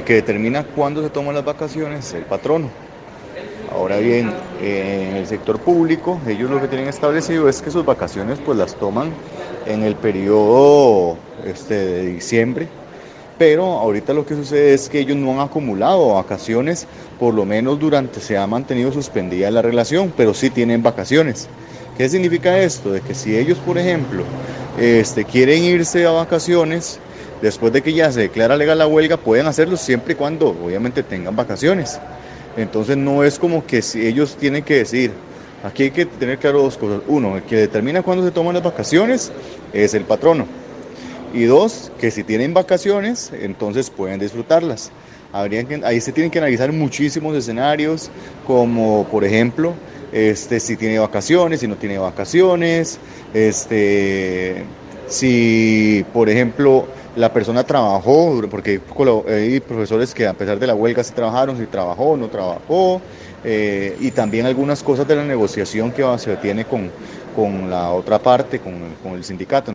el que determina cuándo se toman las vacaciones es el patrono. Ahora bien, en el sector público, ellos lo que tienen establecido es que sus vacaciones pues las toman en el periodo este, de diciembre, pero ahorita lo que sucede es que ellos no han acumulado vacaciones, por lo menos durante se ha mantenido suspendida la relación, pero sí tienen vacaciones. ¿Qué significa esto? De que si ellos, por ejemplo, este, quieren irse a vacaciones, después de que ya se declara legal la huelga, pueden hacerlo siempre y cuando obviamente tengan vacaciones. Entonces no es como que si ellos tienen que decir, aquí hay que tener claro dos cosas. Uno, el que determina cuándo se toman las vacaciones es el patrono. Y dos, que si tienen vacaciones, entonces pueden disfrutarlas. ahí se tienen que analizar muchísimos escenarios, como por ejemplo, este, si tiene vacaciones, si no tiene vacaciones, este, si por ejemplo la persona trabajó, porque hay profesores que a pesar de la huelga se trabajaron, si trabajó, no trabajó, eh, y también algunas cosas de la negociación que se tiene con, con la otra parte, con, con el sindicato.